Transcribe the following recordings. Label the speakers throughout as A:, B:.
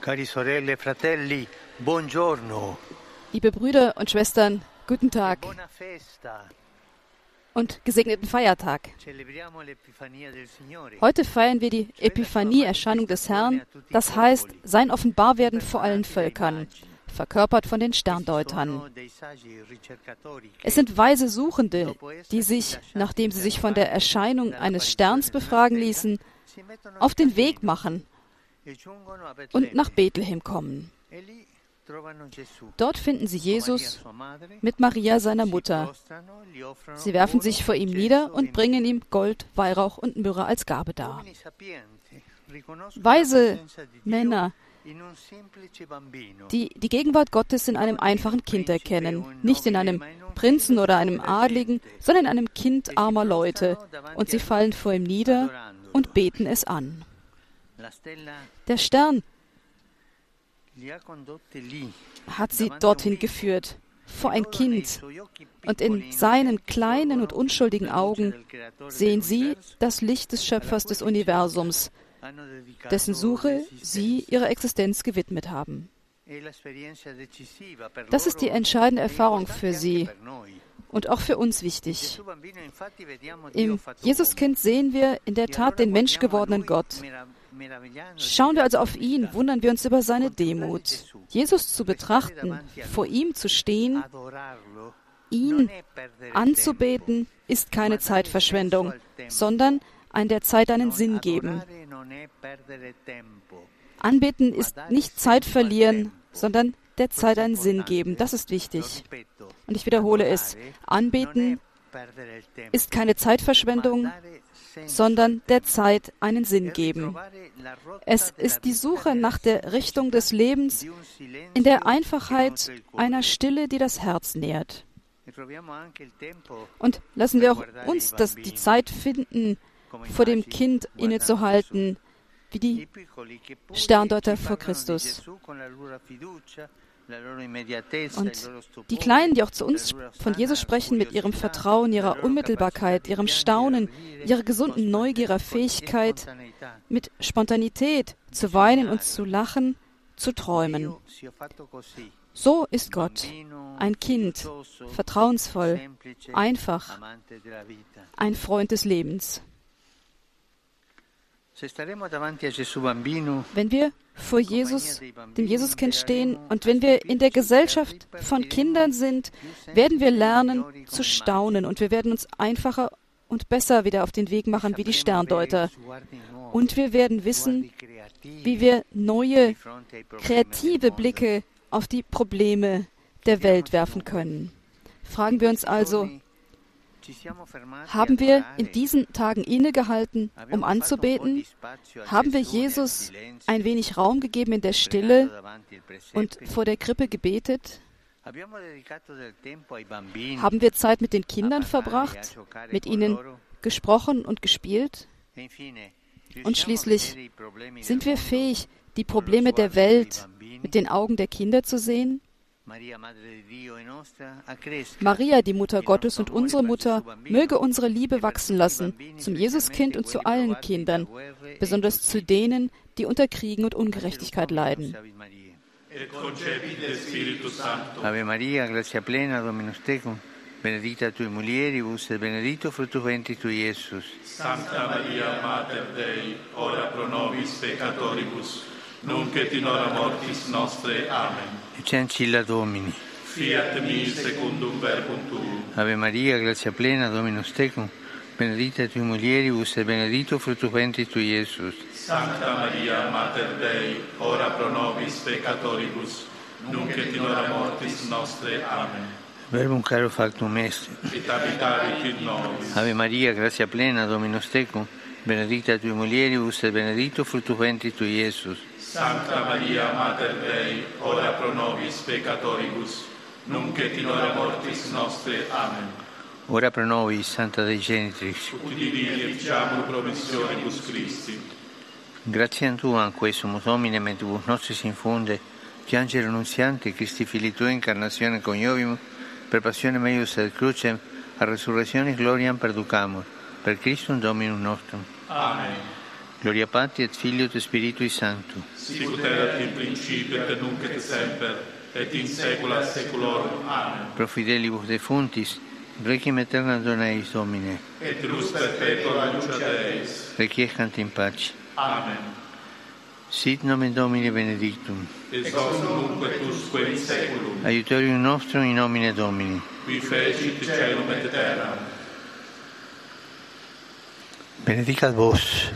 A: Cari sorelle fratelli, buongiorno.
B: Liebe Brüder und Schwestern, guten Tag. Und gesegneten Feiertag. Heute feiern wir die Epiphanie-Erscheinung des Herrn, das heißt sein Offenbarwerden vor allen Völkern, verkörpert von den Sterndeutern. Es sind weise Suchende, die sich, nachdem sie sich von der Erscheinung eines Sterns befragen ließen, auf den Weg machen und nach Bethlehem kommen. Dort finden sie Jesus mit Maria, seiner Mutter. Sie werfen sich vor ihm nieder und bringen ihm Gold, Weihrauch und Myrrhe als Gabe dar. Weise Männer, die die Gegenwart Gottes in einem einfachen Kind erkennen, nicht in einem Prinzen oder einem Adligen, sondern in einem Kind armer Leute, und sie fallen vor ihm nieder und beten es an. Der Stern hat sie dorthin geführt, vor ein Kind, und in seinen kleinen und unschuldigen Augen sehen sie das Licht des Schöpfers des Universums, dessen Suche sie ihre Existenz gewidmet haben. Das ist die entscheidende Erfahrung für sie und auch für uns wichtig. Im Jesuskind sehen wir in der Tat den menschgewordenen Gott. Schauen wir also auf ihn, wundern wir uns über seine Demut. Jesus zu betrachten, vor ihm zu stehen, ihn anzubeten, ist keine Zeitverschwendung, sondern ein der Zeit einen Sinn geben. Anbeten ist nicht Zeit verlieren, sondern der Zeit einen Sinn geben. Das ist wichtig. Und ich wiederhole es. Anbeten ist keine Zeitverschwendung, sondern der Zeit einen Sinn geben. Es ist die Suche nach der Richtung des Lebens in der Einfachheit einer Stille, die das Herz nährt. Und lassen wir auch uns das, die Zeit finden, vor dem Kind innezuhalten, wie die Sterndeuter vor Christus. Und die Kleinen, die auch zu uns von Jesus sprechen, mit ihrem Vertrauen, ihrer Unmittelbarkeit, ihrem Staunen, ihrer gesunden Neugier, ihrer Fähigkeit, mit Spontanität zu weinen und zu lachen, zu träumen. So ist Gott, ein Kind, vertrauensvoll, einfach, ein Freund des Lebens. Wenn wir vor Jesus, dem Jesuskind stehen und wenn wir in der Gesellschaft von Kindern sind, werden wir lernen zu staunen und wir werden uns einfacher und besser wieder auf den Weg machen wie die Sterndeuter. Und wir werden wissen, wie wir neue, kreative Blicke auf die Probleme der Welt werfen können. Fragen wir uns also, haben wir in diesen Tagen innegehalten, um anzubeten? Haben wir Jesus ein wenig Raum gegeben in der Stille und vor der Krippe gebetet? Haben wir Zeit mit den Kindern verbracht, mit ihnen gesprochen und gespielt? Und schließlich, sind wir fähig, die Probleme der Welt mit den Augen der Kinder zu sehen? Maria, die Mutter Gottes und unsere Mutter, möge unsere Liebe wachsen lassen zum Jesuskind und zu allen Kindern, besonders zu denen, die unter Kriegen und Ungerechtigkeit leiden.
A: Ave Maria, grazia plena, Dominus tecum, benedicta tui mulieribus et benedictus fructus ventris tui, Iesus.
C: Sancta Maria, Mater Dei, ora pro nobis peccatoribus, nunc et in hora mortis nostre. Amen.
A: Ecce ancilla Domini.
C: Fiat mi secundum verbum tuum.
A: Ave Maria, grazia plena, Dominus tecum, benedicta tui mulieribus et benedictus fructus ventris tui, Iesus.
C: Sancta Maria, Mater Dei, ora pro nobis peccatoribus, nunc et in hora mortis nostre. Amen.
A: Verbum caro factum est.
C: Et abitavit in nobis.
A: Ave Maria, grazia plena, Dominus tecum, benedicta tui mulieribus et benedictus fructus ventris tui, Iesus.
C: Sancta Maria, Mater Dei, ora pro nobis peccatoribus, nunc et in hora mortis nostre. Amen.
A: Ora pro nobis, Santa Dei Genitrix.
C: Udini et ficiamur promissionibus Christi.
A: Grazie Tua, quae sumus Domine, mentibus nostris infunde, che angelo annunziante, Christi fili Tua, incarnazione coniovimus, per passione meius et crucem, a resurrectionis gloriam perducamur, per Christum Dominum nostrum.
C: Amen.
A: Gloria Patri et Filio et Spiritui Sancto.
C: Sicut erat in principio et nunc et semper et in saecula saeculorum. Amen.
A: Pro fidelibus defuntis, requiem aeterna dona eis Domine.
C: Et lux perpetua luce Deis.
A: Requiescant in pace.
C: Amen.
A: Sit nomen Domini benedictum.
C: Ex hoc nunc et usque in saeculum.
A: Aiutorium nostrum in nomine Domini.
C: Qui fecit caelum et terram.
A: Benedicat vos,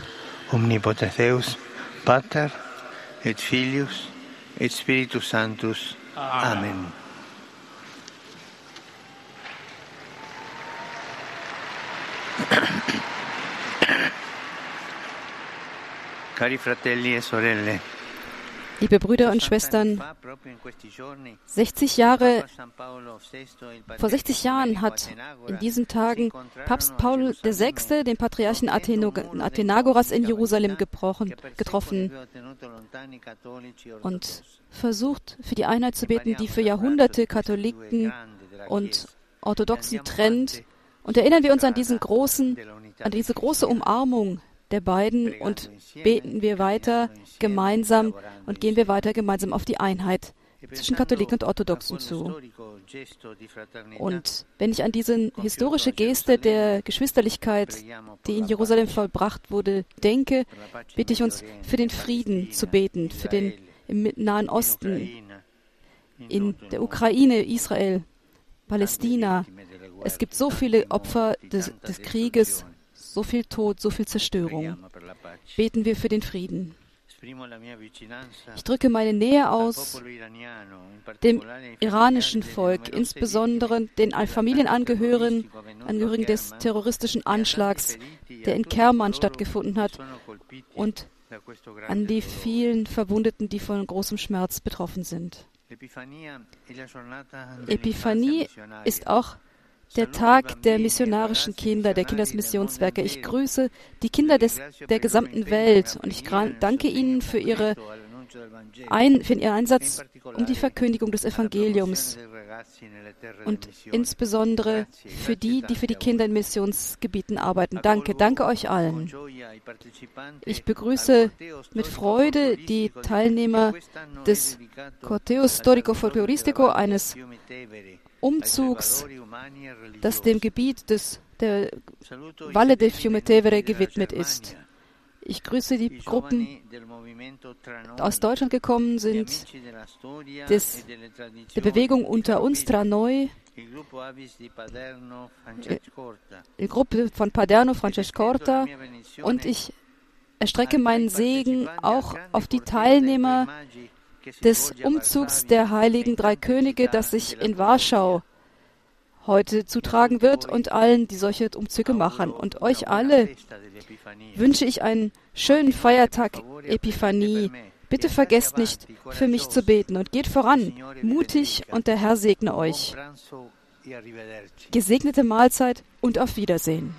A: omnipotens Deus, Pater et Filius et Spiritus Sanctus. Amen. Cari fratelli e sorelle,
B: Liebe Brüder und Schwestern, 60 Jahre, vor 60 Jahren hat in diesen Tagen Papst Paul VI. den Patriarchen Athenagoras in Jerusalem getroffen und versucht, für die Einheit zu beten, die für Jahrhunderte Katholiken und Orthodoxen trennt. Und erinnern wir uns an diesen großen, an diese große Umarmung der beiden und beten wir weiter gemeinsam und gehen wir weiter gemeinsam auf die Einheit zwischen Katholiken und Orthodoxen zu. Und wenn ich an diese historische Geste der Geschwisterlichkeit, die in Jerusalem vollbracht wurde, denke, bitte ich uns für den Frieden zu beten, für den im Nahen Osten, in der Ukraine, Israel, Palästina. Es gibt so viele Opfer des, des Krieges, so viel Tod, so viel Zerstörung. Beten wir für den Frieden. Ich drücke meine Nähe aus dem iranischen Volk, insbesondere den Familienangehörigen Angehörigen des terroristischen Anschlags, der in Kerman stattgefunden hat, und an die vielen Verwundeten, die von großem Schmerz betroffen sind. Epiphanie ist auch der Tag der missionarischen Kinder, der Kinder des Missionswerke. Ich grüße die Kinder des, der gesamten Welt und ich danke ihnen für, ihre ein, für ihren Einsatz um die Verkündigung des Evangeliums und insbesondere für die, die für die Kinder in Missionsgebieten arbeiten. Danke, danke euch allen. Ich begrüße mit Freude die Teilnehmer des Corteo Storico Folkloristico, eines Umzugs, das dem Gebiet des, der Valle del Fiume Tevere gewidmet ist. Ich grüße die Gruppen, die aus Deutschland gekommen sind, des, der Bewegung unter uns Tranoi, die Gruppe von Paderno Francescorta und ich erstrecke meinen Segen auch auf die Teilnehmer des Umzugs der heiligen drei Könige, das sich in Warschau heute zutragen wird und allen, die solche Umzüge machen. Und euch alle wünsche ich einen schönen Feiertag Epiphanie. Bitte vergesst nicht, für mich zu beten und geht voran, mutig und der Herr segne euch. Gesegnete Mahlzeit und auf Wiedersehen.